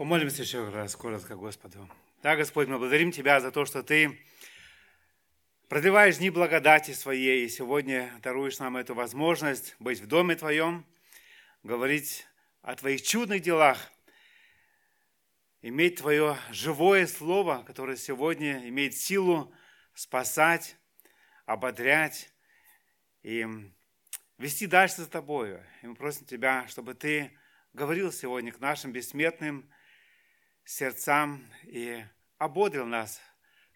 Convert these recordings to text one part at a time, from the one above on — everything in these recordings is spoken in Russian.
Помолимся еще раз коротко Господу. Да, Господь, мы благодарим Тебя за то, что Ты продлеваешь дни благодати Своей, и сегодня даруешь нам эту возможность быть в Доме Твоем, говорить о Твоих чудных делах, иметь Твое живое Слово, которое сегодня имеет силу спасать, ободрять и вести дальше за Тобою. И мы просим Тебя, чтобы Ты говорил сегодня к нашим бессмертным сердцам и ободрил нас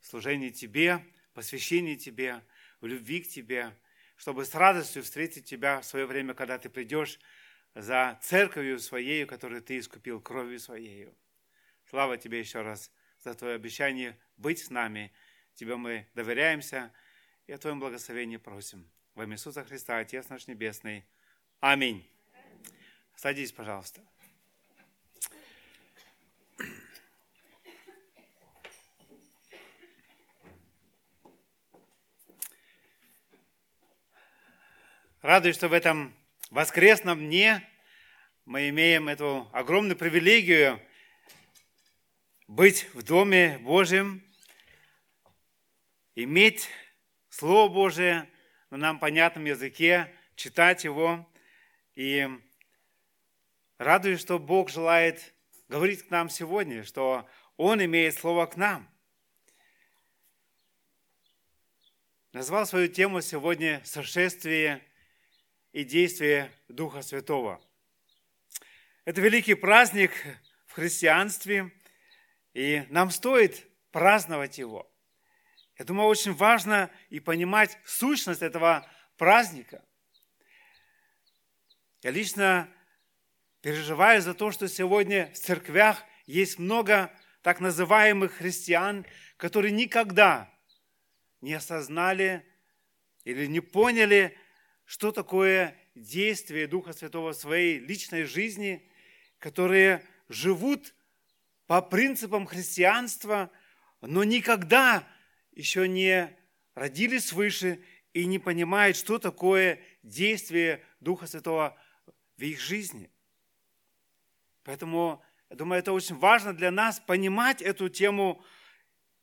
в служении Тебе, посвящении Тебе, в любви к Тебе, чтобы с радостью встретить Тебя в свое время, когда Ты придешь за церковью Своею, которую Ты искупил кровью Своею. Слава Тебе еще раз за Твое обещание быть с нами. Тебе мы доверяемся и о Твоем благословении просим. Во имя Иисуса Христа, Отец наш Небесный. Аминь. Садись, пожалуйста. Радуюсь, что в этом воскресном дне мы имеем эту огромную привилегию быть в Доме Божьем, иметь Слово Божие на нам понятном языке, читать его. И радуюсь, что Бог желает говорить к нам сегодня, что Он имеет Слово к нам. Назвал свою тему сегодня «Сошествие и действие Духа Святого. Это великий праздник в христианстве, и нам стоит праздновать его. Я думаю, очень важно и понимать сущность этого праздника. Я лично переживаю за то, что сегодня в церквях есть много так называемых христиан, которые никогда не осознали или не поняли что такое действие Духа Святого в своей личной жизни, которые живут по принципам христианства, но никогда еще не родились свыше и не понимают, что такое действие Духа Святого в их жизни. Поэтому, я думаю, это очень важно для нас понимать эту тему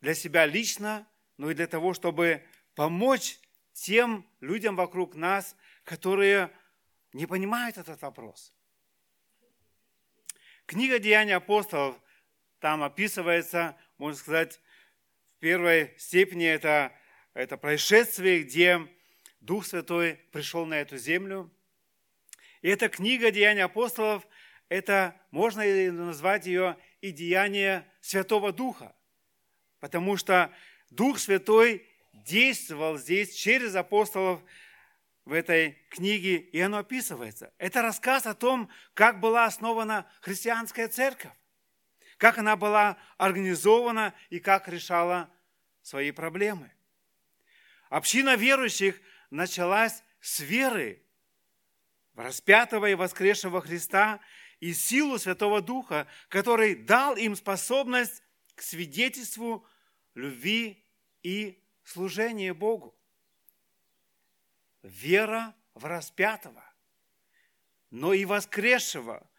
для себя лично, но и для того, чтобы помочь тем людям вокруг нас, которые не понимают этот вопрос. Книга Деяний апостолов, там описывается, можно сказать, в первой степени это, это происшествие, где Дух Святой пришел на эту землю. И эта книга Деяний апостолов, это можно назвать ее и деяние Святого Духа, потому что Дух Святой действовал здесь через апостолов в этой книге, и оно описывается. Это рассказ о том, как была основана христианская церковь, как она была организована и как решала свои проблемы. Община верующих началась с веры в распятого и воскресшего Христа и силу Святого Духа, который дал им способность к свидетельству любви и служение Богу. Вера в распятого, но и воскресшего,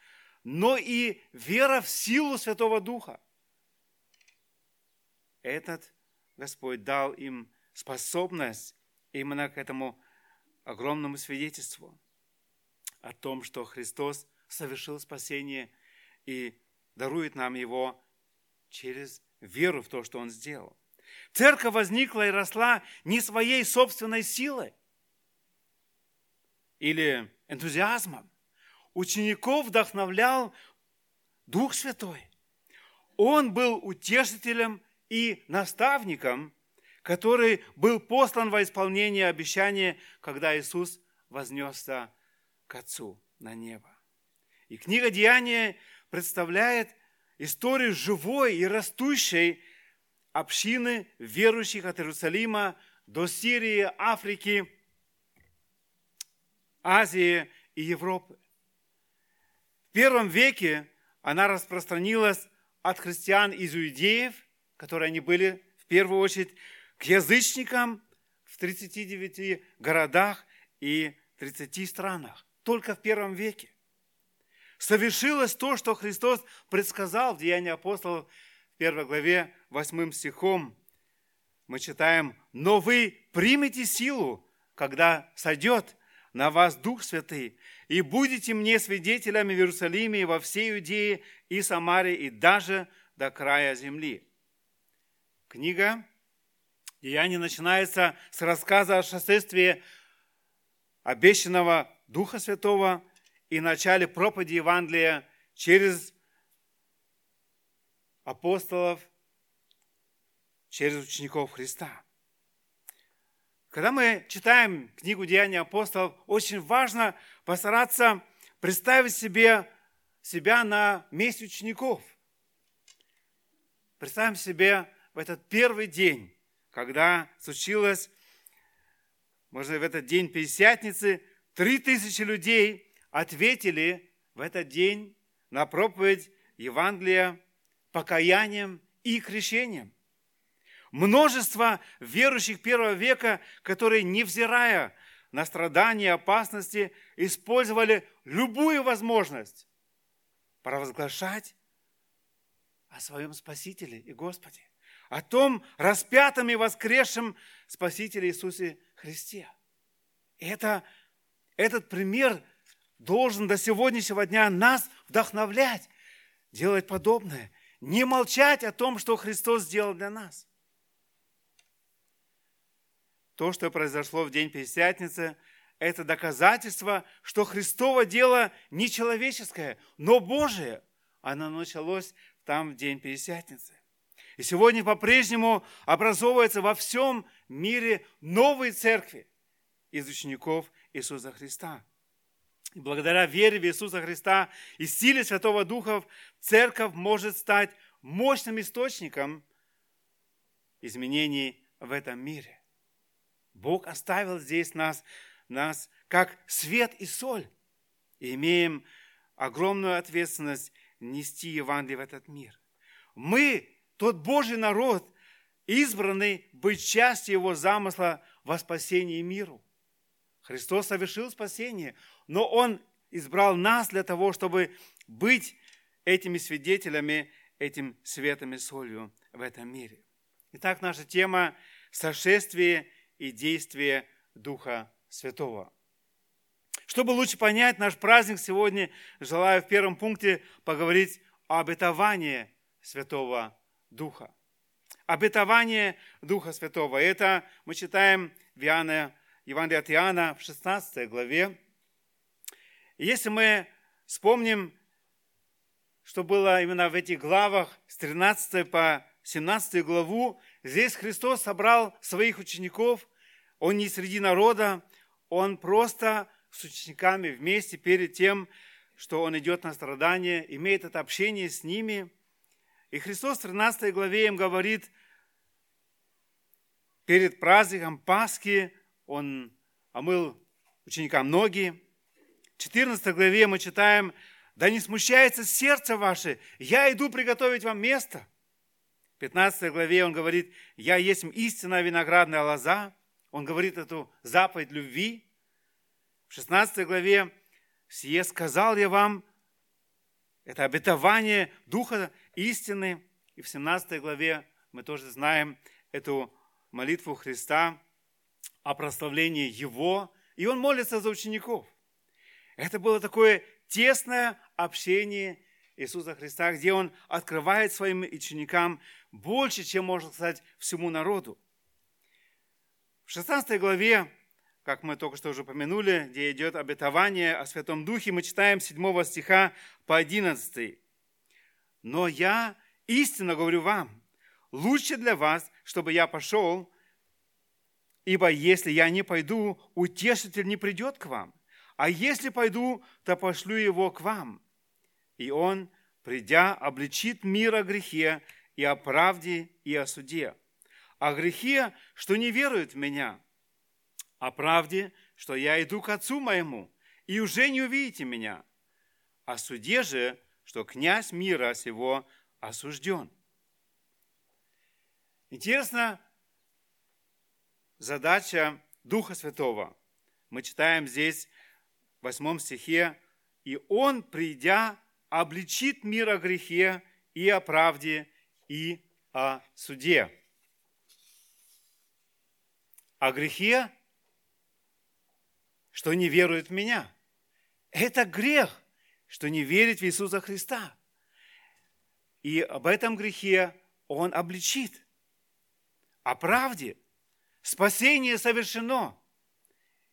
но и вера в силу Святого Духа. Этот Господь дал им способность именно к этому огромному свидетельству о том, что Христос совершил спасение и дарует нам его через веру в то, что Он сделал. Церковь возникла и росла не своей собственной силой или энтузиазмом. Учеников вдохновлял Дух Святой. Он был утешителем и наставником, который был послан во исполнение обещания, когда Иисус вознесся к Отцу на небо. И книга Деяния представляет историю живой и растущей общины верующих от Иерусалима до Сирии, Африки, Азии и Европы. В первом веке она распространилась от христиан из иудеев, которые они были в первую очередь, к язычникам в 39 городах и 30 странах. Только в первом веке. совершилось то, что Христос предсказал в Деянии апостолов в первой главе 8 стихом. Мы читаем, «Но вы примете силу, когда сойдет на вас Дух Святый, и будете мне свидетелями в Иерусалиме и во всей Иудее и Самаре, и даже до края земли». Книга Деяния начинается с рассказа о шествии обещанного Духа Святого и начале проповеди Евангелия через апостолов, через учеников Христа. Когда мы читаем книгу Деяния апостолов, очень важно постараться представить себе себя на месте учеников. Представим себе в этот первый день, когда случилось, можно в этот день Пятидесятницы, три тысячи людей ответили в этот день на проповедь Евангелия покаянием и крещением. Множество верующих первого века, которые, невзирая на страдания и опасности, использовали любую возможность провозглашать о своем Спасителе и Господе, о том распятом и воскресшем Спасителе Иисусе Христе. И это, этот пример должен до сегодняшнего дня нас вдохновлять, делать подобное, не молчать о том, что Христос сделал для нас. То, что произошло в день Пятидесятницы, это доказательство, что Христово дело не человеческое, но Божие. Оно началось там в день Пятидесятницы. И сегодня по-прежнему образовывается во всем мире новые церкви из учеников Иисуса Христа – благодаря вере в Иисуса Христа и силе Святого Духа церковь может стать мощным источником изменений в этом мире. Бог оставил здесь нас, нас как свет и соль. И имеем огромную ответственность нести Евангелие в этот мир. Мы, тот Божий народ, избранный быть частью Его замысла во спасении миру. Христос совершил спасение но Он избрал нас для того, чтобы быть этими свидетелями, этим светом и солью в этом мире. Итак, наша тема – сошествие и действие Духа Святого. Чтобы лучше понять наш праздник сегодня, желаю в первом пункте поговорить о обетовании Святого Духа. Обетование Духа Святого. Это мы читаем в Иоанна, Евангелие от Иоанна в 16 главе, если мы вспомним, что было именно в этих главах, с 13 по 17 главу, здесь Христос собрал своих учеников, Он не среди народа, Он просто с учениками вместе перед тем, что Он идет на страдания, имеет это общение с ними. И Христос в 13 главе им говорит, перед праздником Пасхи Он омыл ученикам ноги, 14 главе мы читаем, «Да не смущается сердце ваше, я иду приготовить вам место». В 15 главе он говорит, «Я есть истинная виноградная лоза». Он говорит эту заповедь любви. В 16 главе «Сие сказал я вам», это обетование Духа истины. И в 17 главе мы тоже знаем эту молитву Христа о прославлении Его. И он молится за учеников. Это было такое тесное общение Иисуса Христа, где Он открывает своим ученикам больше, чем, можно сказать, всему народу. В 16 главе, как мы только что уже упомянули, где идет обетование о Святом Духе, мы читаем 7 стиха по 11. «Но я истинно говорю вам, лучше для вас, чтобы я пошел, ибо если я не пойду, утешитель не придет к вам. А если пойду, то пошлю его к вам. И он, придя, обличит мир о грехе и о правде и о суде. О грехе, что не верует в меня. О правде, что я иду к Отцу моему, и уже не увидите меня. О суде же, что князь мира сего осужден. Интересно, задача Духа Святого. Мы читаем здесь восьмом стихе и Он, придя, обличит мир о грехе и о правде и о суде. О грехе, что не верует в меня. Это грех, что не верит в Иисуса Христа. И об этом грехе Он обличит. О правде. Спасение совершено.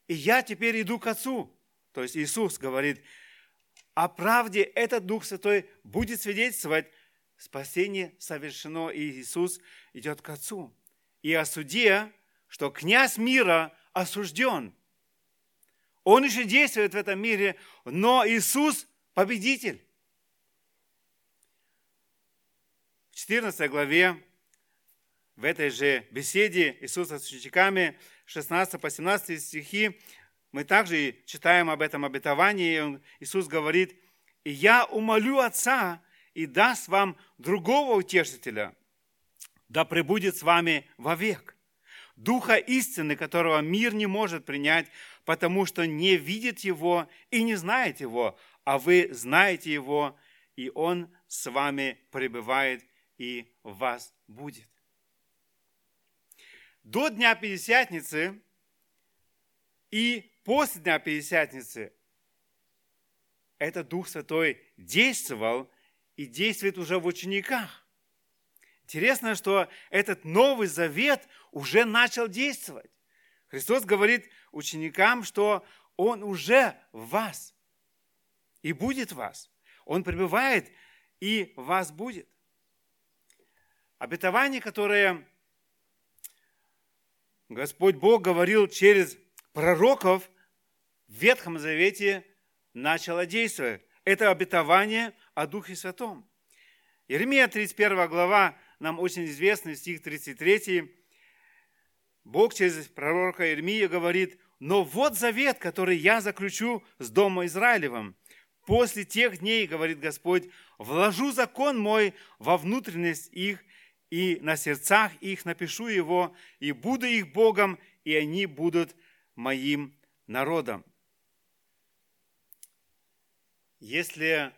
И я теперь иду к Отцу. То есть Иисус говорит, о правде этот Дух Святой будет свидетельствовать, спасение совершено, и Иисус идет к Отцу. И о суде, что князь мира осужден. Он еще действует в этом мире, но Иисус победитель. В 14 главе, в этой же беседе Иисуса с учениками, 16 по 17 стихи, мы также читаем об этом обетовании. Иисус говорит, «И я умолю Отца, и даст вам другого утешителя, да пребудет с вами вовек. Духа истины, которого мир не может принять, потому что не видит его и не знает его, а вы знаете его, и он с вами пребывает и в вас будет. До Дня Пятидесятницы и после Дня Пятидесятницы этот Дух Святой действовал и действует уже в учениках. Интересно, что этот Новый Завет уже начал действовать. Христос говорит ученикам, что Он уже в вас и будет в вас. Он пребывает и в вас будет. Обетование, которое Господь Бог говорил через пророков Ветхом Завете, начало действовать. Это обетование о Духе Святом. Иеремия 31 глава, нам очень известный стих 33. Бог через пророка Иеремия говорит, «Но вот завет, который я заключу с Домом Израилевым. После тех дней, говорит Господь, вложу закон мой во внутренность их, и на сердцах их напишу его, и буду их Богом, и они будут моим народом». Если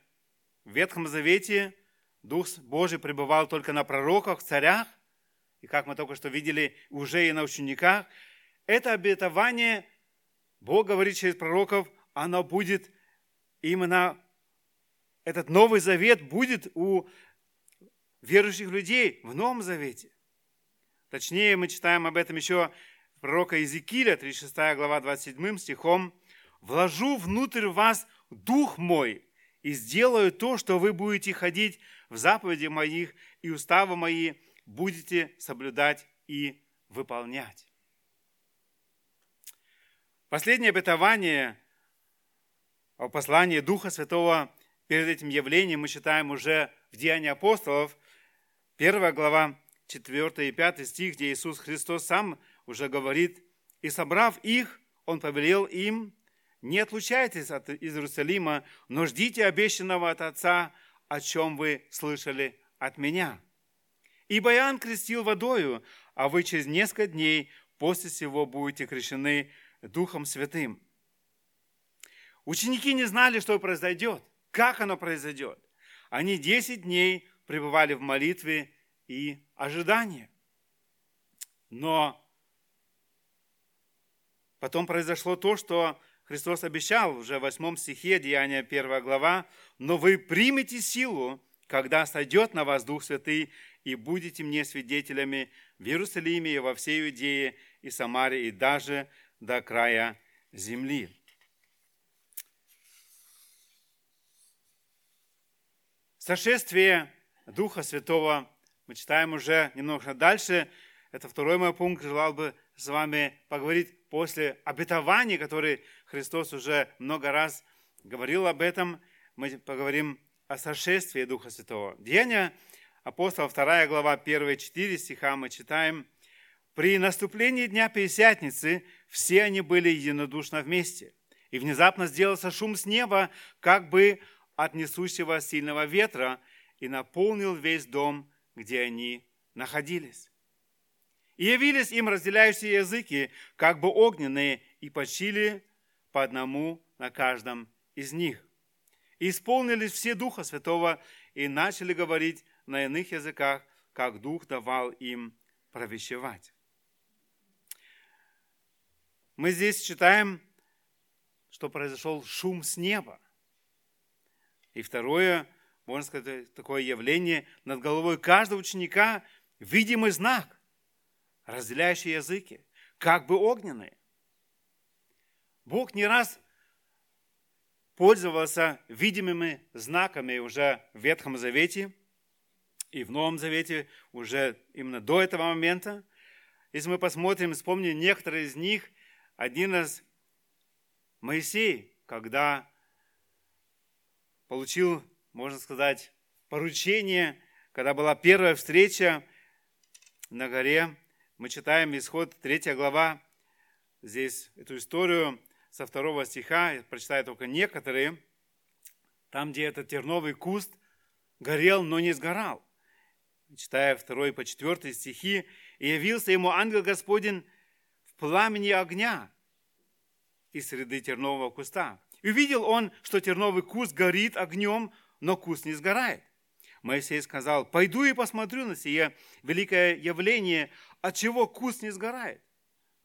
в Ветхом Завете Дух Божий пребывал только на пророках, царях, и как мы только что видели, уже и на учениках. Это обетование, Бог говорит через пророков, оно будет именно, этот Новый Завет будет у верующих людей в Новом Завете. Точнее, мы читаем об этом еще пророка Иезекииля, 36 глава, 27 стихом. «Вложу внутрь вас Дух мой, и сделаю то, что вы будете ходить в заповеди моих и уставы мои, будете соблюдать и выполнять. Последнее обетование о послании Духа Святого перед этим явлением мы читаем уже в Деянии апостолов, первая глава, 4 и 5 стих, где Иисус Христос сам уже говорит, «И собрав их, Он повелел им, не отлучайтесь от Иерусалима, но ждите обещанного от Отца, о чем вы слышали от меня. Ибо Иоанн крестил водою, а вы через несколько дней после всего будете крещены Духом Святым. Ученики не знали, что произойдет, как оно произойдет. Они десять дней пребывали в молитве и ожидании. Но потом произошло то, что Христос обещал уже в 8 стихе, Деяния 1 глава, «Но вы примете силу, когда сойдет на вас Дух Святый, и будете мне свидетелями в Иерусалиме и во всей Иудее и Самаре, и даже до края земли». Сошествие Духа Святого мы читаем уже немного дальше. Это второй мой пункт. Желал бы с вами поговорить после обетований, которые Христос уже много раз говорил об этом. Мы поговорим о сошествии Духа Святого. Деяния апостола, 2 глава, 1 4 стиха мы читаем. «При наступлении Дня Пятидесятницы все они были единодушно вместе. И внезапно сделался шум с неба, как бы от несущего сильного ветра, и наполнил весь дом, где они находились. И явились им разделяющие языки, как бы огненные, и почили по одному на каждом из них. исполнились все Духа Святого и начали говорить на иных языках, как Дух давал им провещевать. Мы здесь читаем, что произошел шум с неба. И второе, можно сказать, такое явление, над головой каждого ученика видимый знак, разделяющий языки, как бы огненные. Бог не раз пользовался видимыми знаками уже в Ветхом Завете и в Новом Завете уже именно до этого момента. Если мы посмотрим, вспомним некоторые из них, один из Моисей, когда получил, можно сказать, поручение, когда была первая встреча на горе, мы читаем исход 3 глава, здесь эту историю со второго стиха, я прочитаю только некоторые, там, где этот терновый куст горел, но не сгорал. Читая второй по четвертый стихи, «И явился ему ангел Господень в пламени огня из среды тернового куста. И увидел он, что терновый куст горит огнем, но куст не сгорает. Моисей сказал, пойду и посмотрю на сие великое явление, от чего куст не сгорает.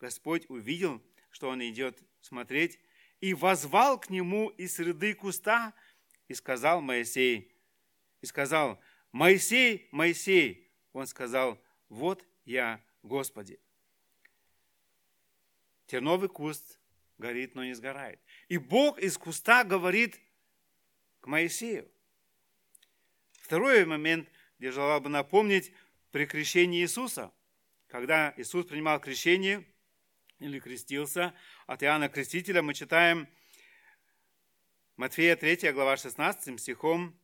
Господь увидел, что он идет смотреть, и возвал к нему из среды куста, и сказал Моисей, и сказал, Моисей, Моисей, он сказал, вот я, Господи. Терновый куст горит, но не сгорает. И Бог из куста говорит к Моисею. Второй момент, где желал бы напомнить, при крещении Иисуса, когда Иисус принимал крещение – или крестился от Иоанна Крестителя, мы читаем Матфея 3, глава 16 стихом,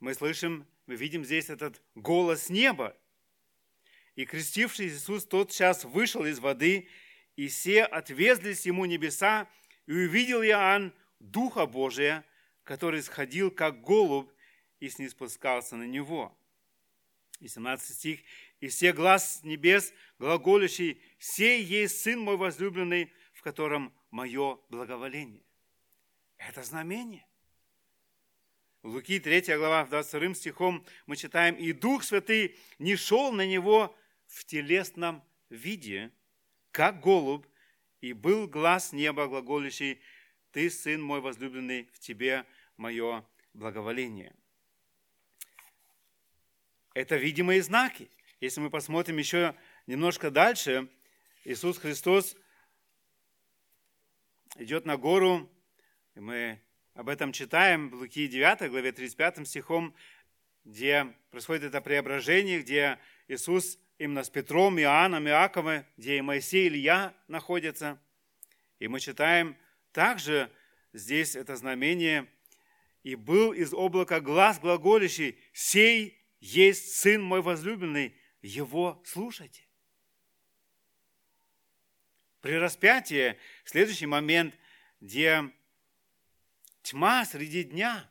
мы слышим, мы видим здесь этот голос неба. И крестивший Иисус тот час вышел из воды, и все отвезлись ему небеса, и увидел Иоанн Духа Божия, который сходил, как голубь, и снеспускался на него. И 17 стих. «И все глаз небес, глаголящий, сей есть Сын мой возлюбленный, в котором мое благоволение». Это знамение. В Луки 3 глава, 22 стихом мы читаем, «И Дух Святый не шел на него в телесном виде, как голубь, и был глаз неба глаголящий, Ты, Сын мой возлюбленный, в Тебе мое благоволение». Это видимые знаки. Если мы посмотрим еще немножко дальше, Иисус Христос идет на гору, и мы об этом читаем в Луки 9 главе 35 стихом, где происходит это преображение, где Иисус именно с Петром, Иоанном, Иаковом, где и Моисей, и Илья находятся. И мы читаем также здесь это знамение, «И был из облака глаз глаголящий, сей есть Сын мой возлюбленный, его слушайте. При распятии следующий момент, где тьма среди дня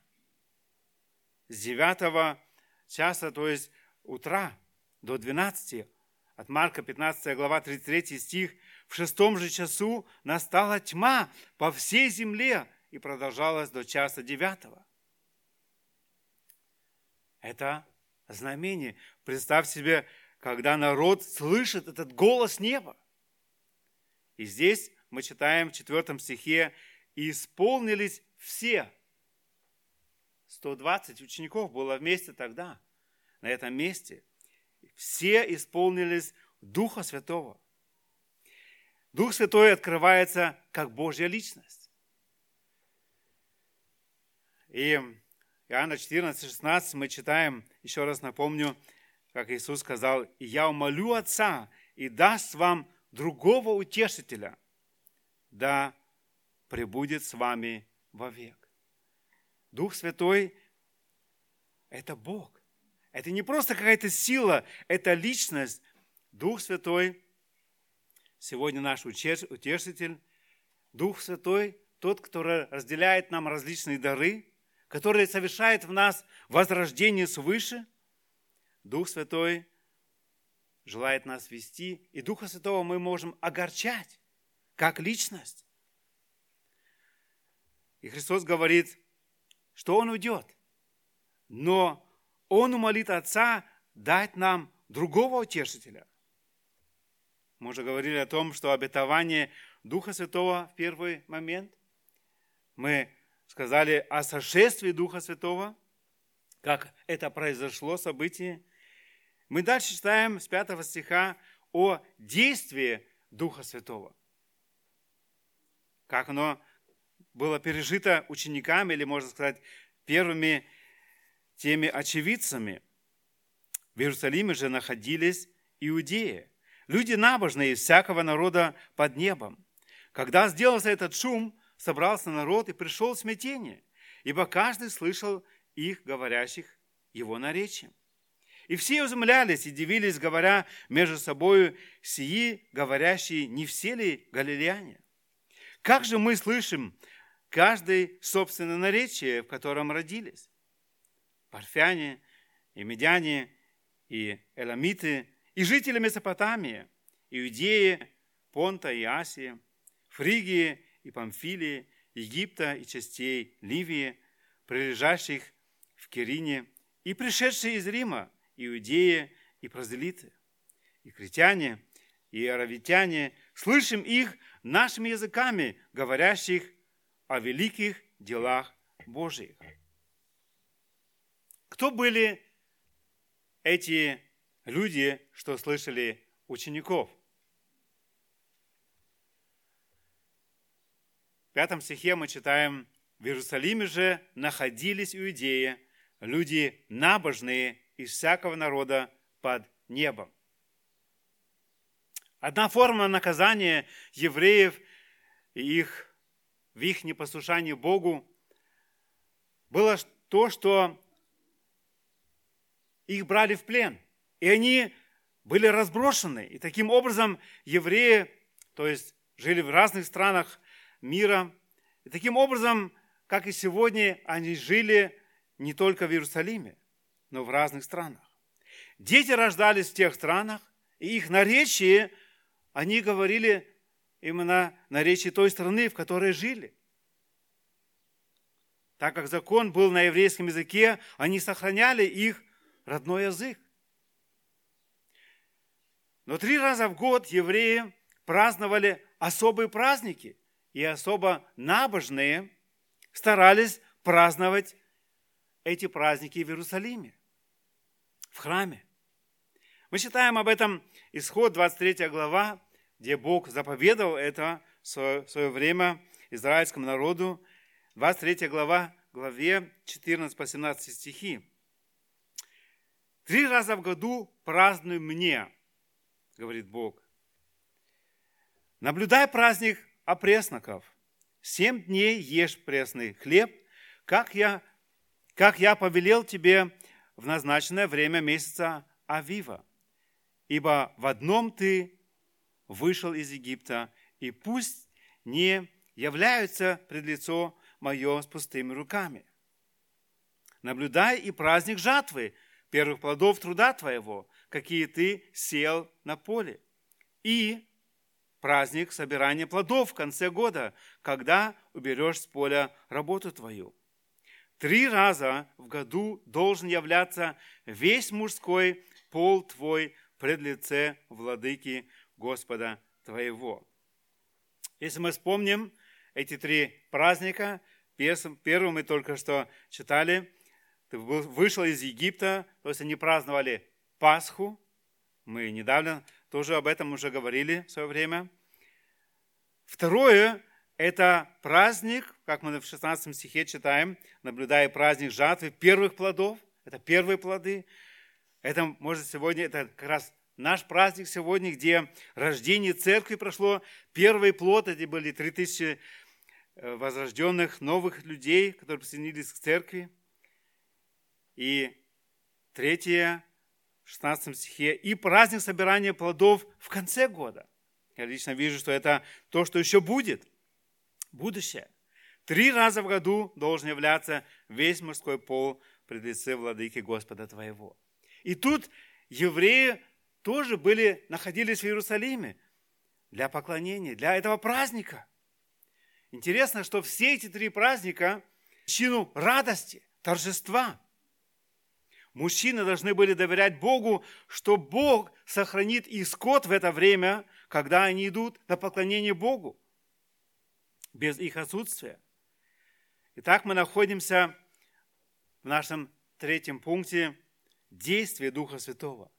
с 9 часа, то есть утра до 12, от Марка 15 глава 33 стих, в шестом же часу настала тьма по всей земле и продолжалась до часа девятого. Это знамение. Представь себе, когда народ слышит этот голос неба. И здесь мы читаем в четвертом стихе, «И исполнились все». 120 учеников было вместе тогда, на этом месте. Все исполнились Духа Святого. Дух Святой открывается как Божья личность. И Иоанна 14, 16 мы читаем, еще раз напомню, как Иисус сказал, «И я умолю Отца, и даст вам другого утешителя, да пребудет с вами вовек». Дух Святой – это Бог. Это не просто какая-то сила, это личность. Дух Святой сегодня наш утешитель. Дух Святой – тот, который разделяет нам различные дары – который совершает в нас возрождение свыше, Дух Святой желает нас вести, и Духа Святого мы можем огорчать, как личность. И Христос говорит что он уйдет. Но он умолит Отца дать нам другого утешителя. Мы уже говорили о том, что обетование Духа Святого в первый момент. Мы сказали о сошествии Духа Святого, как это произошло событие. Мы дальше читаем с 5 стиха о действии Духа Святого. Как оно было пережито учениками, или, можно сказать, первыми теми очевидцами. В Иерусалиме же находились иудеи, люди набожные из всякого народа под небом. Когда сделался этот шум, собрался народ и пришел смятение, ибо каждый слышал их, говорящих его наречием. И все изумлялись и дивились, говоря между собою, сии, говорящие, не все ли галилеяне? Как же мы слышим каждый собственное наречие, в котором родились? Парфяне и медяне и эламиты, и жители Месопотамии, Иудеи, Понта и Асии, Фригии и Памфилии, Египта и частей Ливии, прилежащих в Кирине, и пришедшие из Рима, иудеи и прозелиты, и критяне, и аравитяне, слышим их нашими языками, говорящих о великих делах Божьих. Кто были эти люди, что слышали учеников? Пятом стихе мы читаем, «В Иерусалиме же находились иудеи, люди набожные из всякого народа под небом». Одна форма наказания евреев и их, в их непослушании Богу было то, что их брали в плен, и они были разброшены. И таким образом евреи, то есть жили в разных странах мира, и таким образом, как и сегодня, они жили не только в Иерусалиме, но в разных странах. Дети рождались в тех странах, и их наречие, они говорили именно наречие той страны, в которой жили. Так как закон был на еврейском языке, они сохраняли их родной язык. Но три раза в год евреи праздновали особые праздники, и особо набожные старались праздновать эти праздники в Иерусалиме, в храме. Мы читаем об этом исход 23 глава, где Бог заповедовал это в свое время израильскому народу. 23 глава, главе 14 по 17 стихи. Три раза в году празднуй мне, говорит Бог. Наблюдай праздник опресноков. Семь дней ешь пресный хлеб, как я, как я повелел тебе в назначенное время месяца Авива. Ибо в одном ты вышел из Египта, и пусть не являются пред лицо мое с пустыми руками. Наблюдай и праздник жатвы, первых плодов труда твоего, какие ты сел на поле. И праздник собирания плодов в конце года, когда уберешь с поля работу твою. Три раза в году должен являться весь мужской пол твой пред лице владыки Господа твоего. Если мы вспомним эти три праздника, первый мы только что читали, ты вышел из Египта, то есть они праздновали Пасху. Мы недавно тоже об этом уже говорили в свое время. Второе – это праздник, как мы в 16 стихе читаем, наблюдая праздник жатвы первых плодов. Это первые плоды. Это, может, сегодня, это как раз наш праздник сегодня, где рождение церкви прошло. Первый плод, эти были 3000 э, возрожденных новых людей, которые присоединились к церкви. И третье, 16 стихе, и праздник собирания плодов в конце года. Я лично вижу, что это то, что еще будет, будущее. Три раза в году должен являться весь мужской пол пред лице владыки Господа твоего. И тут евреи тоже были, находились в Иерусалиме для поклонения, для этого праздника. Интересно, что все эти три праздника причину радости, торжества. Мужчины должны были доверять Богу, что Бог сохранит их скот в это время, когда они идут на поклонение Богу, без их отсутствия. Итак, мы находимся в нашем третьем пункте действия Духа Святого.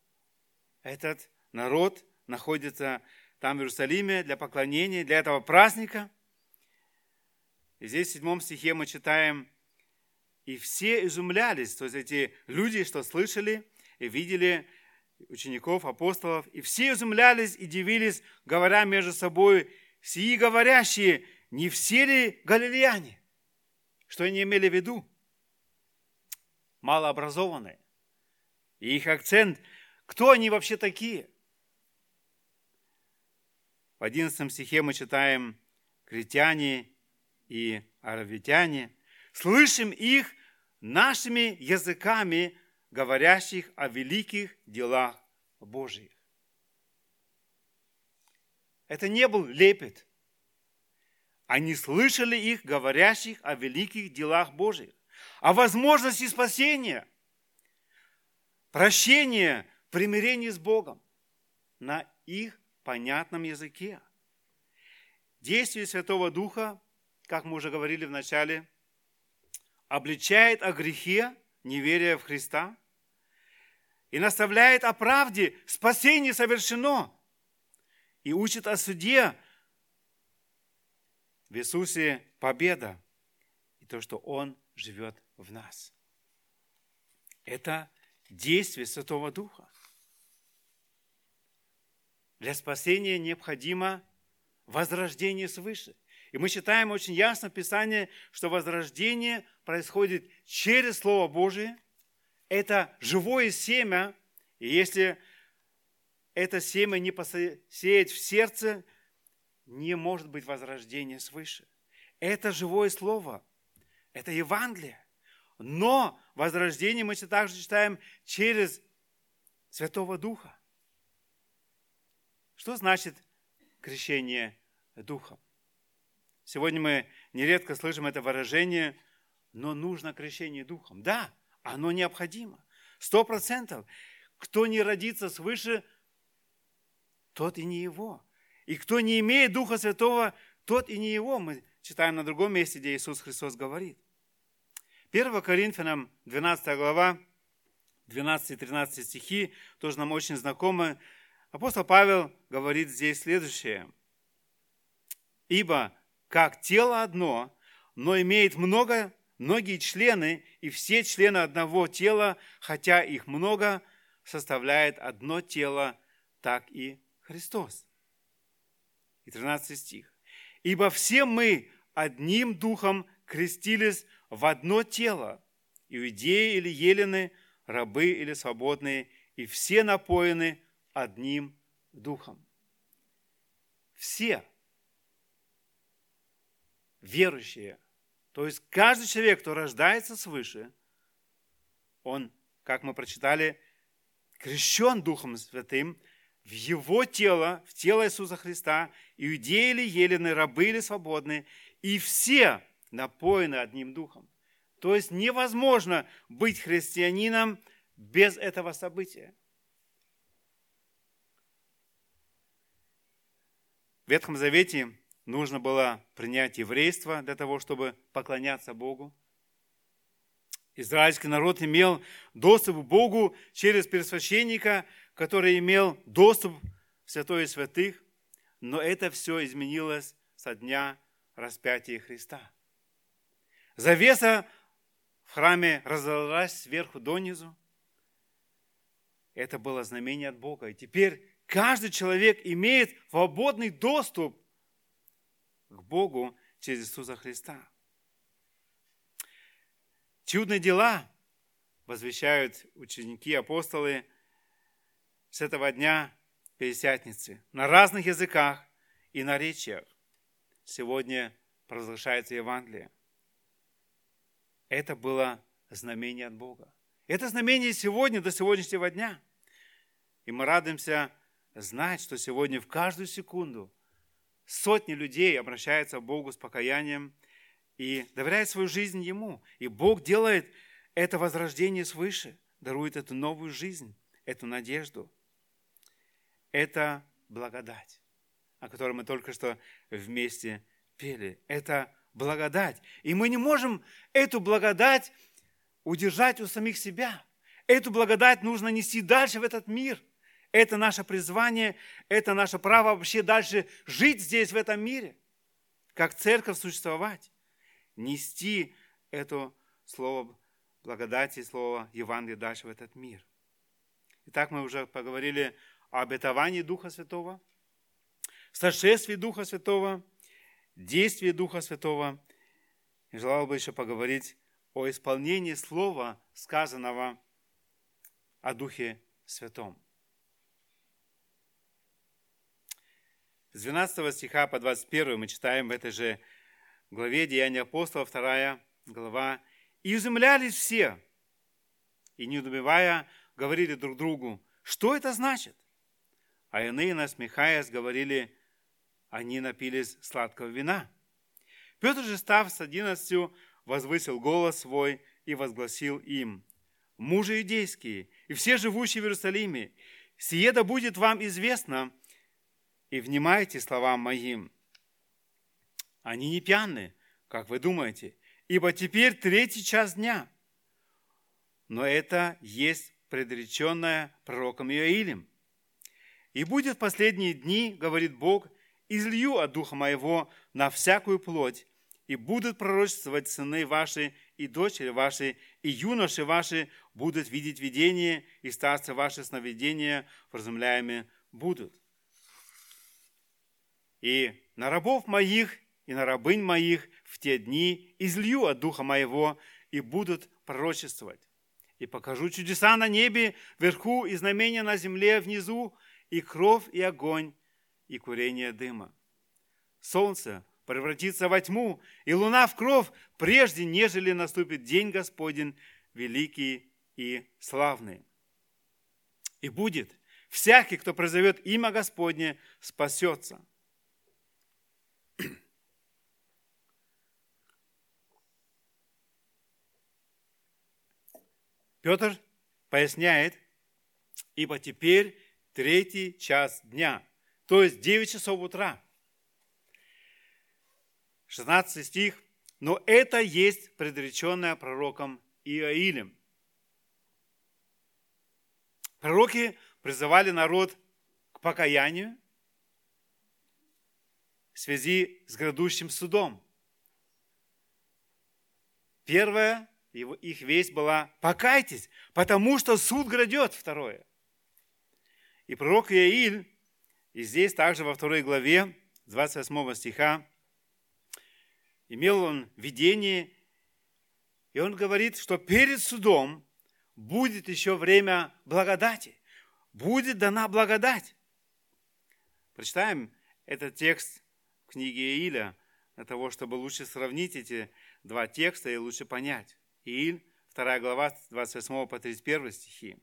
Этот народ находится там, в Иерусалиме, для поклонения, для этого праздника. И здесь в седьмом стихе мы читаем, «И все изумлялись», то есть эти люди, что слышали и видели учеников, апостолов, и все изумлялись и дивились, говоря между собой, «Сии говорящие, не все ли галилеяне?» Что они имели в виду? Малообразованные. И их акцент, кто они вообще такие – в 11 стихе мы читаем «Критяне и аравитяне, слышим их нашими языками, говорящих о великих делах Божьих». Это не был лепет. Они слышали их, говорящих о великих делах Божьих, о возможности спасения, прощения, примирения с Богом на их понятном языке. Действие Святого Духа, как мы уже говорили в начале, обличает о грехе, неверия в Христа, и наставляет о правде, спасение совершено, и учит о суде, в Иисусе победа, и то, что Он живет в нас. Это действие Святого Духа. Для спасения необходимо возрождение свыше. И мы читаем очень ясно в Писании, что возрождение происходит через Слово Божие. Это живое семя, и если это семя не посеять в сердце, не может быть возрождения свыше. Это живое слово, это Евангелие. Но возрождение мы также читаем через Святого Духа. Что значит крещение Духом? Сегодня мы нередко слышим это выражение, но нужно крещение Духом. Да, оно необходимо. Сто процентов. Кто не родится свыше, тот и не его. И кто не имеет Духа Святого, тот и не его. Мы читаем на другом месте, где Иисус Христос говорит. 1 Коринфянам 12 глава, 12-13 стихи, тоже нам очень знакомы. Апостол Павел говорит здесь следующее. «Ибо как тело одно, но имеет много, многие члены, и все члены одного тела, хотя их много, составляет одно тело, так и Христос». И 13 стих. «Ибо все мы одним духом крестились в одно тело, иудеи или елены, рабы или свободные, и все напоены одним духом. Все верующие, то есть каждый человек, кто рождается свыше, он, как мы прочитали, крещен Духом Святым в его тело, в тело Иисуса Христа, иудеи или елены, рабы или свободные, и все напоены одним Духом. То есть невозможно быть христианином без этого события. В Ветхом Завете нужно было принять еврейство для того, чтобы поклоняться Богу. Израильский народ имел доступ к Богу через первосвященника, который имел доступ в святое святых, но это все изменилось со дня распятия Христа. Завеса в храме разорвалась сверху донизу. Это было знамение от Бога. И теперь каждый человек имеет свободный доступ к Богу через Иисуса Христа. Чудные дела возвещают ученики, апостолы с этого дня Пятидесятницы на разных языках и наречиях. Сегодня провозглашается Евангелие. Это было знамение от Бога. Это знамение сегодня, до сегодняшнего дня. И мы радуемся знать, что сегодня в каждую секунду сотни людей обращаются к Богу с покаянием и доверяет свою жизнь Ему. И Бог делает это возрождение свыше, дарует эту новую жизнь, эту надежду. Это благодать, о которой мы только что вместе пели. Это благодать. И мы не можем эту благодать удержать у самих себя. Эту благодать нужно нести дальше в этот мир. Это наше призвание, это наше право вообще дальше жить здесь, в этом мире. Как церковь существовать. Нести это слово благодати, слово Евангелия дальше в этот мир. Итак, мы уже поговорили о обетовании Духа Святого, сошествии Духа Святого, действии Духа Святого. И желал бы еще поговорить о исполнении слова, сказанного о Духе Святом. С 12 стиха по 21 мы читаем в этой же главе Деяния апостола, 2 глава. «И изумлялись все, и, не удумевая, говорили друг другу, что это значит? А иные, насмехаясь, говорили, они напились сладкого вина. Петр же, став с одиннадцатью, возвысил голос свой и возгласил им, мужи иудейские и все живущие в Иерусалиме, сие да будет вам известно, и внимайте словам моим. Они не пьяны, как вы думаете, ибо теперь третий час дня. Но это есть предреченное пророком Иоилем. И будет в последние дни, говорит Бог, излью от Духа Моего на всякую плоть, и будут пророчествовать сыны ваши и дочери ваши, и юноши ваши будут видеть видение, и старцы ваши сновидения вразумляемые будут. И на рабов моих и на рабынь моих в те дни излью от Духа Моего, и будут пророчествовать. И покажу чудеса на небе вверху, и знамения на земле внизу, и кровь, и огонь, и курение дыма. Солнце превратится во тьму, и луна в кровь, прежде нежели наступит день Господень, великий и славный. И будет, всякий, кто призовет имя Господне, спасется. Петр поясняет, ибо теперь третий час дня, то есть 9 часов утра. 16 стих. Но это есть предреченное пророком Иоилем. Пророки призывали народ к покаянию в связи с грядущим судом. Первая их весть была «покайтесь, потому что суд грядет». Второе. И пророк Иаиль, и здесь также во второй главе, 28 стиха, имел он видение, и он говорит, что перед судом будет еще время благодати, будет дана благодать. Прочитаем этот текст в книге Ииля, для того, чтобы лучше сравнить эти два текста и лучше понять. Ииль, 2 глава, 28 по 31 стихи.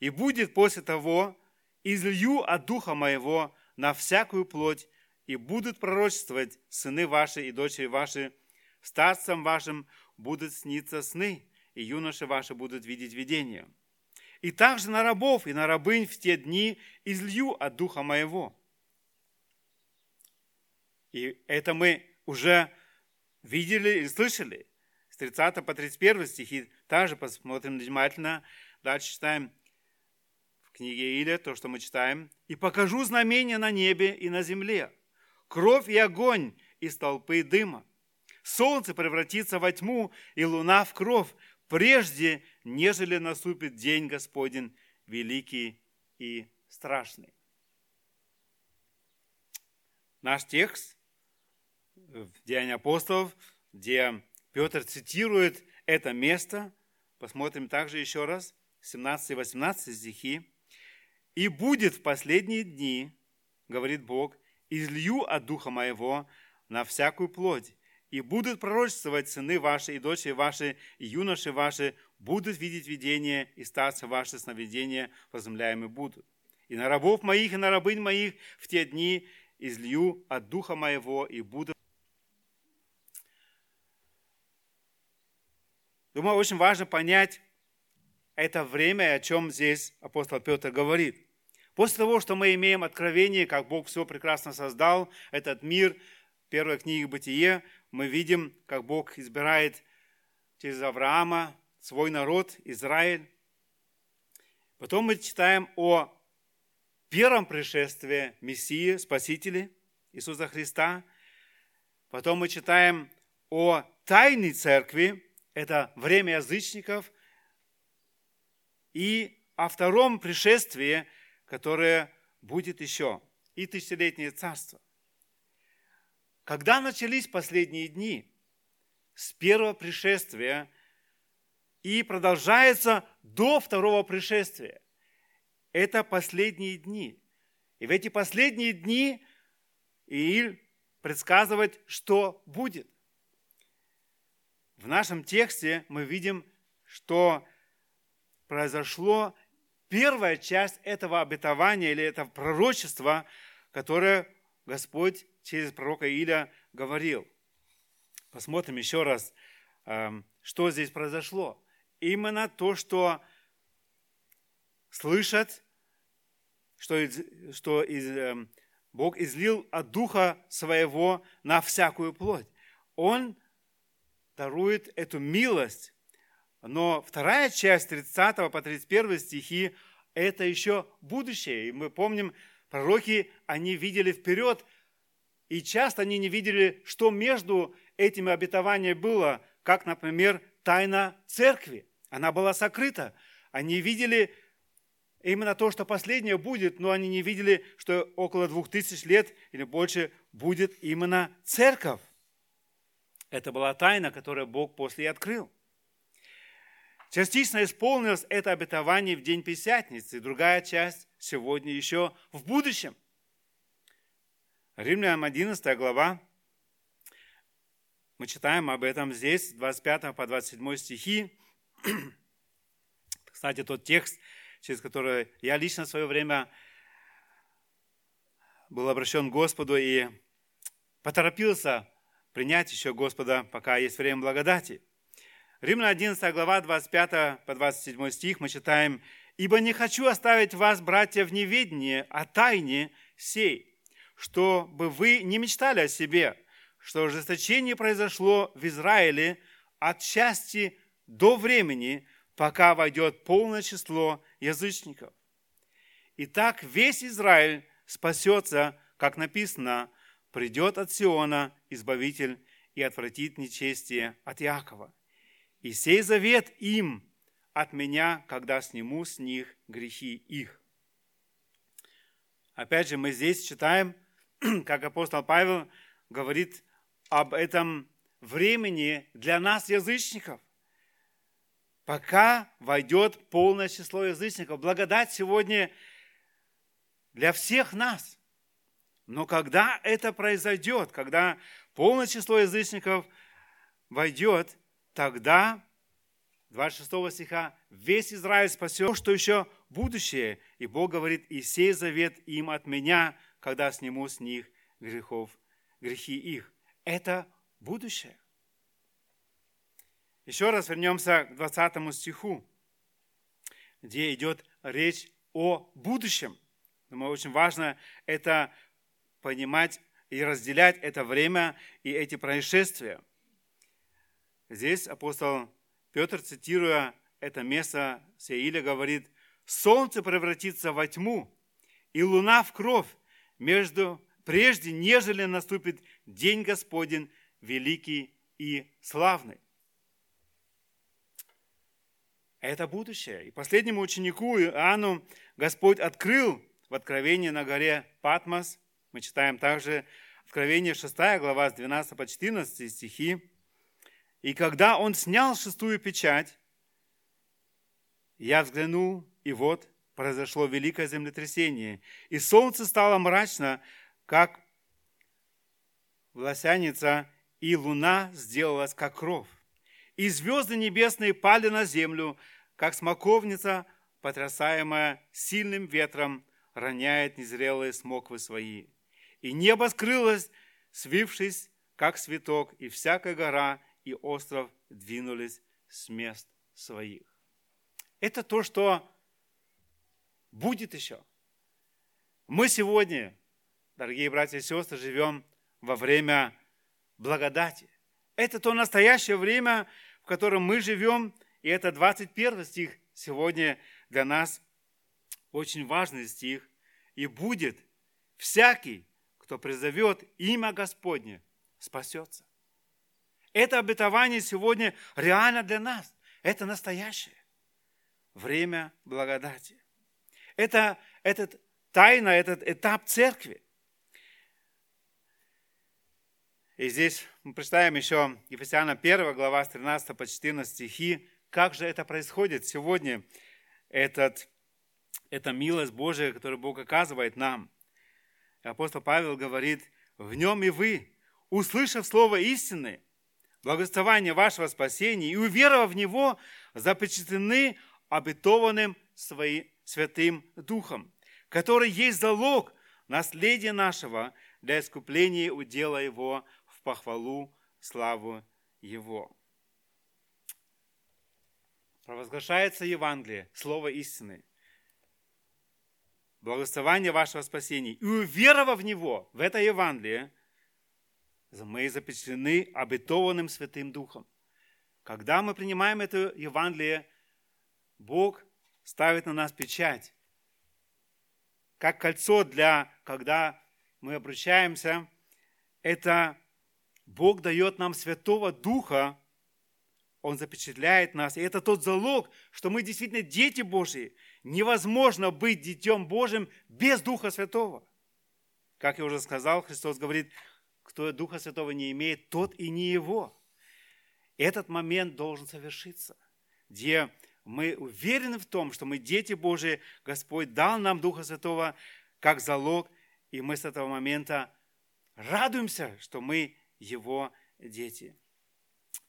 «И будет после того, излью от Духа Моего на всякую плоть, и будут пророчествовать сыны ваши и дочери ваши, старцам вашим будут сниться сны, и юноши ваши будут видеть видения. И также на рабов и на рабынь в те дни излью от Духа Моего». И это мы уже видели и слышали. С 30 по 31 стихи также посмотрим внимательно. Дальше читаем книге Иля, то, что мы читаем, «И покажу знамения на небе и на земле, кровь и огонь из толпы дыма. Солнце превратится во тьму, и луна в кровь, прежде, нежели наступит день Господень, великий и страшный». Наш текст в Деянии апостолов, где Петр цитирует это место, посмотрим также еще раз, 17 и 18 стихи. И будет в последние дни, говорит Бог, излью от Духа Моего на всякую плоть, и будут пророчествовать сыны ваши и дочери ваши, и юноши ваши, будут видеть видения, и старцы ваши сновидения возумляемы будут. И на рабов моих, и на рабынь моих в те дни излью от Духа Моего, и будут Думаю, очень важно понять это время, о чем здесь апостол Петр говорит. После того, что мы имеем откровение, как Бог все прекрасно создал, этот мир, первая книга Бытие, мы видим, как Бог избирает через Авраама свой народ, Израиль. Потом мы читаем о первом пришествии Мессии, Спасителя Иисуса Христа. Потом мы читаем о тайной церкви, это время язычников, и о втором пришествии, которое будет еще, и тысячелетнее царство. Когда начались последние дни? С первого пришествия и продолжается до второго пришествия. Это последние дни. И в эти последние дни Ииль предсказывает, что будет. В нашем тексте мы видим, что произошло первая часть этого обетования или этого пророчества, которое Господь через пророка Иля говорил. Посмотрим еще раз, эм, что здесь произошло. Именно то, что слышат, что, что из, эм, Бог излил от Духа Своего на всякую плоть. Он дарует эту милость. Но вторая часть 30 по 31 стихи – это еще будущее. И мы помним, пророки, они видели вперед, и часто они не видели, что между этими обетованиями было, как, например, тайна церкви. Она была сокрыта. Они видели именно то, что последнее будет, но они не видели, что около двух тысяч лет или больше будет именно церковь. Это была тайна, которую Бог после и открыл. Частично исполнилось это обетование в день Пятидесятницы, другая часть сегодня еще в будущем. Римлянам 11 глава, мы читаем об этом здесь, 25 по 27 стихи. Кстати, тот текст, через который я лично в свое время был обращен к Господу и поторопился принять еще Господа, пока есть время благодати. Римлян 11 глава 25 по 27 стих мы читаем, «Ибо не хочу оставить вас, братья, в неведении о тайне сей, чтобы вы не мечтали о себе, что ожесточение произошло в Израиле от части до времени, пока войдет полное число язычников. Итак, весь Израиль спасется, как написано, придет от Сиона Избавитель и отвратит нечестие от Якова. И сей завет им от меня, когда сниму с них грехи их. Опять же, мы здесь читаем, как апостол Павел говорит об этом времени для нас, язычников, пока войдет полное число язычников. Благодать сегодня для всех нас. Но когда это произойдет, когда полное число язычников войдет, тогда, 26 стиха, весь Израиль спасет, что еще будущее. И Бог говорит, и сей завет им от меня, когда сниму с них грехов, грехи их. Это будущее. Еще раз вернемся к 20 стиху, где идет речь о будущем. Думаю, очень важно это понимать и разделять это время и эти происшествия. Здесь апостол Петр, цитируя это место Сеиля, говорит, «Солнце превратится во тьму, и луна в кровь, между, прежде, нежели наступит день Господень, великий и славный». Это будущее. И последнему ученику Иоанну Господь открыл в Откровении на горе Патмос – мы читаем также Откровение 6 глава с 12 по 14 стихи. «И когда он снял шестую печать, я взглянул, и вот произошло великое землетрясение, и солнце стало мрачно, как власяница, и луна сделалась, как кровь. И звезды небесные пали на землю, как смоковница, потрясаемая сильным ветром, роняет незрелые смоквы свои и небо скрылось, свившись, как цветок, и всякая гора и остров двинулись с мест своих. Это то, что будет еще. Мы сегодня, дорогие братья и сестры, живем во время благодати. Это то настоящее время, в котором мы живем, и это 21 стих сегодня для нас очень важный стих. И будет всякий, кто призовет имя Господне, спасется. Это обетование сегодня реально для нас. Это настоящее время благодати. Это этот тайна, этот этап церкви. И здесь мы представим еще Ефесянам 1 глава с 13 по 14 стихи, как же это происходит сегодня, этот, эта милость Божия, которую Бог оказывает нам. Апостол Павел говорит, в нем и вы, услышав слово истины, благословение вашего спасения и уверовав в него, запечатлены обетованным своим Святым Духом, который есть залог наследия нашего для искупления удела его в похвалу, славу его. Провозглашается Евангелие, Слово истины, благословение вашего спасения. И уверовав в него, в это Евангелие, мы запечатлены обетованным Святым Духом. Когда мы принимаем это Евангелие, Бог ставит на нас печать, как кольцо для, когда мы обращаемся, это Бог дает нам Святого Духа, Он запечатляет нас. И это тот залог, что мы действительно дети Божьи. Невозможно быть детем Божьим без Духа Святого. Как я уже сказал, Христос говорит, кто Духа Святого не имеет, тот и не его. Этот момент должен совершиться, где мы уверены в том, что мы дети Божии, Господь дал нам Духа Святого как залог, и мы с этого момента радуемся, что мы Его дети.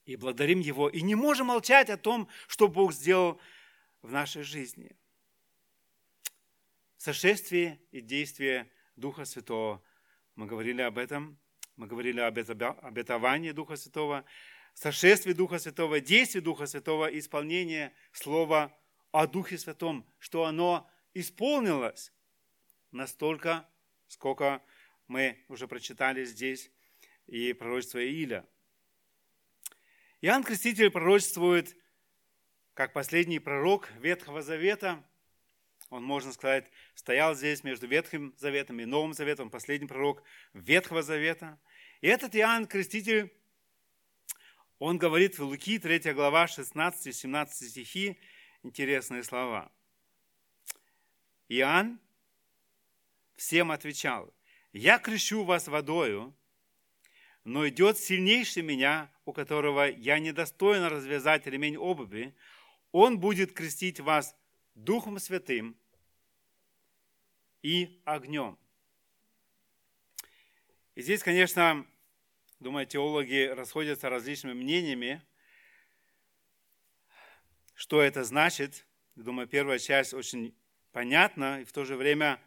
И благодарим Его, и не можем молчать о том, что Бог сделал в нашей жизни. Сошествие и действие Духа Святого. Мы говорили об этом, мы говорили об обетовании Духа Святого сошествие Духа Святого, действие Духа Святого, исполнение слова о Духе Святом, что оно исполнилось настолько, сколько мы уже прочитали здесь и пророчество Ииля. Иоанн Креститель пророчествует как последний пророк Ветхого Завета. Он, можно сказать, стоял здесь между Ветхим Заветом и Новым Заветом, последний пророк Ветхого Завета. И этот Иоанн Креститель он говорит в Луки, 3 глава, 16-17 стихи, интересные слова. Иоанн всем отвечал, «Я крещу вас водою, но идет сильнейший меня, у которого я недостоин развязать ремень обуви, он будет крестить вас Духом Святым и огнем». И здесь, конечно, Думаю, теологи расходятся различными мнениями, что это значит. Думаю, первая часть очень понятна, и в то же время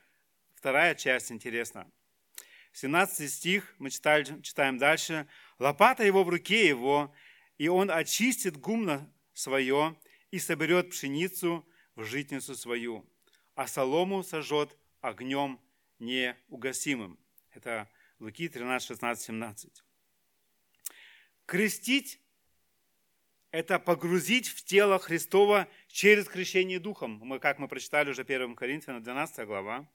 вторая часть интересна. 17 стих, мы читаем, читаем дальше. «Лопата его в руке его, и он очистит гумно свое и соберет пшеницу в житницу свою, а солому сожжет огнем неугасимым». Это Луки 13, 16, 17. Крестить – это погрузить в тело Христова через крещение Духом. Мы, как мы прочитали уже 1 Коринфянам, 12 глава.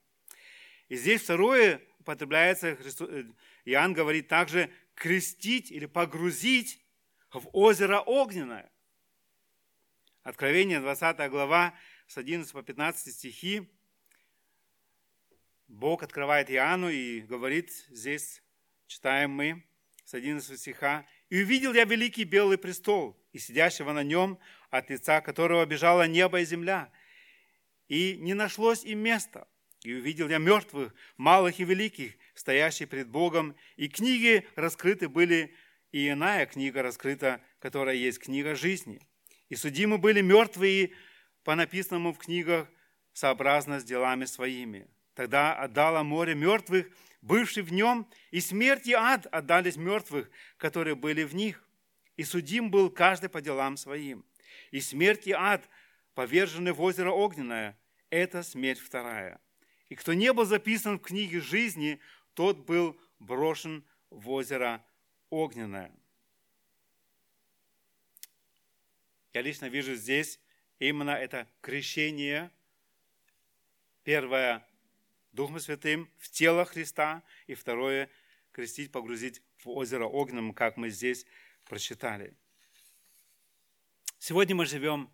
И здесь второе употребляется, э, Иоанн говорит также крестить или погрузить в озеро огненное. Откровение, 20 глава, с 11 по 15 стихи. Бог открывает Иоанну и говорит, здесь читаем мы, с 11 стиха, и увидел я великий белый престол, и сидящего на нем, от лица которого бежало небо и земля. И не нашлось им места. И увидел я мертвых, малых и великих, стоящих пред Богом, и книги раскрыты были, и иная книга раскрыта, которая есть книга жизни. И судимы были мертвые по написанному в книгах, сообразно с делами своими. Тогда отдало море мертвых бывший в нем, и смерть и ад отдались мертвых, которые были в них. И судим был каждый по делам своим. и смерть и ад повержены в озеро огненное. Это смерть вторая. И кто не был записан в книге жизни, тот был брошен в озеро огненное. Я лично вижу здесь именно это крещение, первое Духом Святым в тело Христа, и второе крестить, погрузить в озеро огненным, как мы здесь прочитали. Сегодня мы живем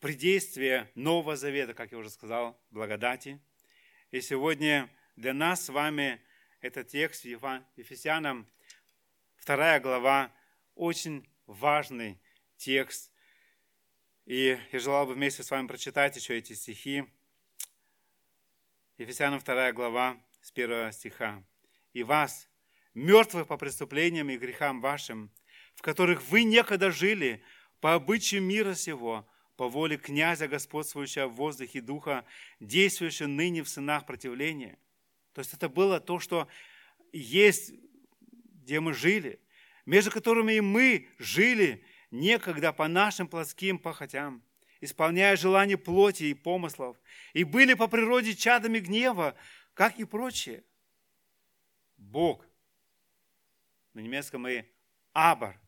при действии Нового Завета, как я уже сказал, благодати. И сегодня для нас с вами этот текст Ефесянам, вторая глава, очень важный текст. И я желал бы вместе с вами прочитать еще эти стихи. Ефесянам 2 глава с 1 стиха. «И вас, мертвых по преступлениям и грехам вашим, в которых вы некогда жили, по обычаю мира сего, по воле князя, господствующего в воздухе духа, действующего ныне в сынах противления». То есть это было то, что есть, где мы жили, между которыми и мы жили некогда по нашим плотским похотям, исполняя желания плоти и помыслов, и были по природе чадами гнева, как и прочие. Бог, на немецком и Абар,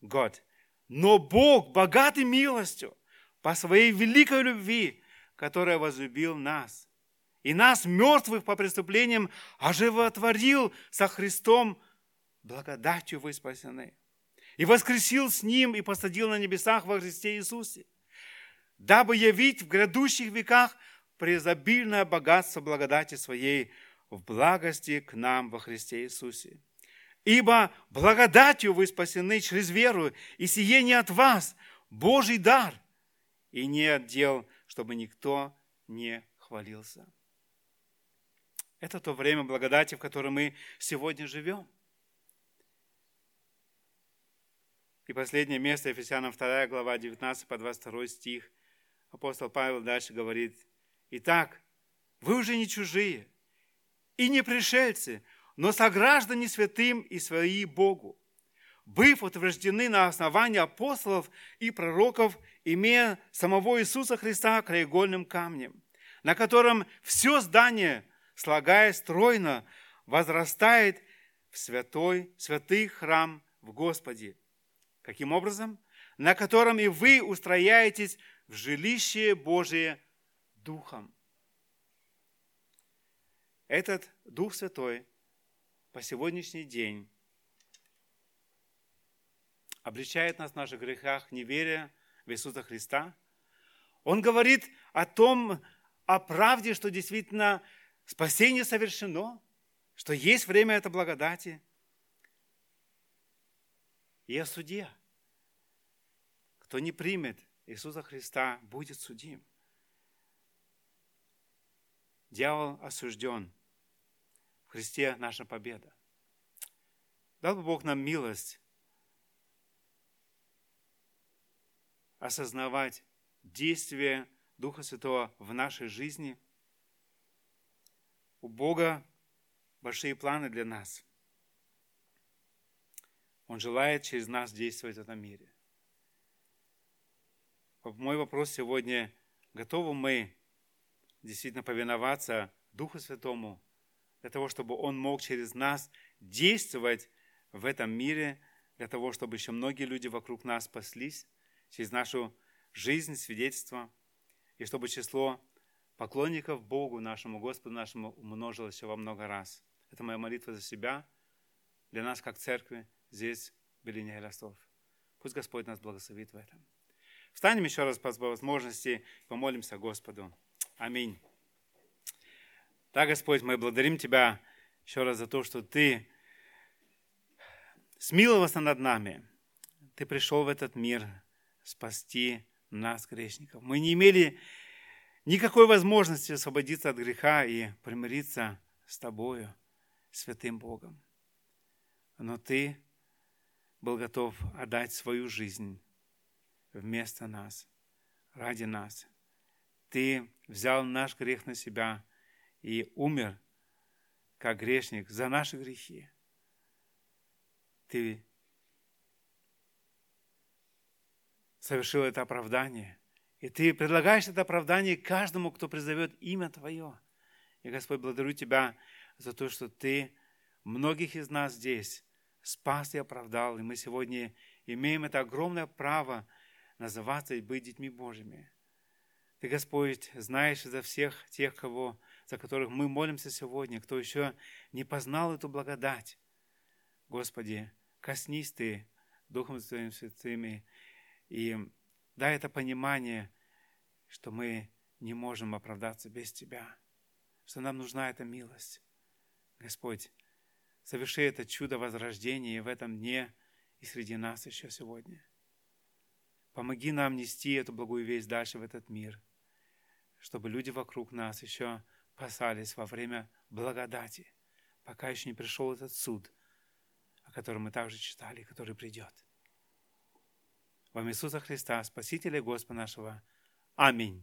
Год. Но Бог, богатый милостью, по своей великой любви, которая возлюбил нас, и нас, мертвых по преступлениям, оживотворил со Христом, благодатью вы спасены и воскресил с Ним и посадил на небесах во Христе Иисусе, дабы явить в грядущих веках преизобильное богатство благодати Своей в благости к нам во Христе Иисусе. Ибо благодатью вы спасены через веру, и сие не от вас, Божий дар, и не от дел, чтобы никто не хвалился. Это то время благодати, в котором мы сегодня живем – И последнее место, Ефесянам 2 глава, 19 по 22 стих. Апостол Павел дальше говорит, «Итак, вы уже не чужие и не пришельцы, но сограждане святым и свои Богу, быв утверждены на основании апостолов и пророков, имея самого Иисуса Христа краеугольным камнем, на котором все здание, слагаясь стройно, возрастает в святой, святый храм в Господе, Каким образом? На котором и вы устрояетесь в жилище Божие Духом. Этот Дух Святой по сегодняшний день обличает нас в наших грехах неверия в Иисуса Христа. Он говорит о том, о правде, что действительно спасение совершено, что есть время этой благодати – о суде. Кто не примет Иисуса Христа, будет судим. Дьявол осужден. В Христе наша победа. Дал бы Бог нам милость осознавать действие Духа Святого в нашей жизни. У Бога большие планы для нас – он желает через нас действовать в этом мире. Мой вопрос сегодня, готовы мы действительно повиноваться Духу Святому, для того, чтобы Он мог через нас действовать в этом мире, для того, чтобы еще многие люди вокруг нас спаслись через нашу жизнь, свидетельство, и чтобы число поклонников Богу, нашему Господу нашему, умножилось еще во много раз. Это моя молитва за себя, для нас как церкви, здесь, в Белине Ростов. Пусть Господь нас благословит в этом. Встанем еще раз по возможности, помолимся Господу. Аминь. Да, Господь, мы благодарим Тебя еще раз за то, что Ты смиловался над нами. Ты пришел в этот мир спасти нас, грешников. Мы не имели никакой возможности освободиться от греха и примириться с Тобою, святым Богом. Но Ты был готов отдать свою жизнь вместо нас, ради нас. Ты взял наш грех на себя и умер, как грешник, за наши грехи. Ты совершил это оправдание. И ты предлагаешь это оправдание каждому, кто призовет имя Твое. И, Господь, благодарю Тебя за то, что Ты многих из нас здесь спас и оправдал. И мы сегодня имеем это огромное право называться и быть детьми Божьими. Ты, Господь, знаешь за всех тех, кого, за которых мы молимся сегодня, кто еще не познал эту благодать. Господи, коснись Ты Духом Твоим Святым и дай это понимание, что мы не можем оправдаться без Тебя, что нам нужна эта милость. Господь, соверши это чудо возрождения в этом дне и среди нас еще сегодня. Помоги нам нести эту благую весть дальше в этот мир – чтобы люди вокруг нас еще спасались во время благодати, пока еще не пришел этот суд, о котором мы также читали, который придет. Во Иисуса Христа, Спасителя Господа нашего. Аминь.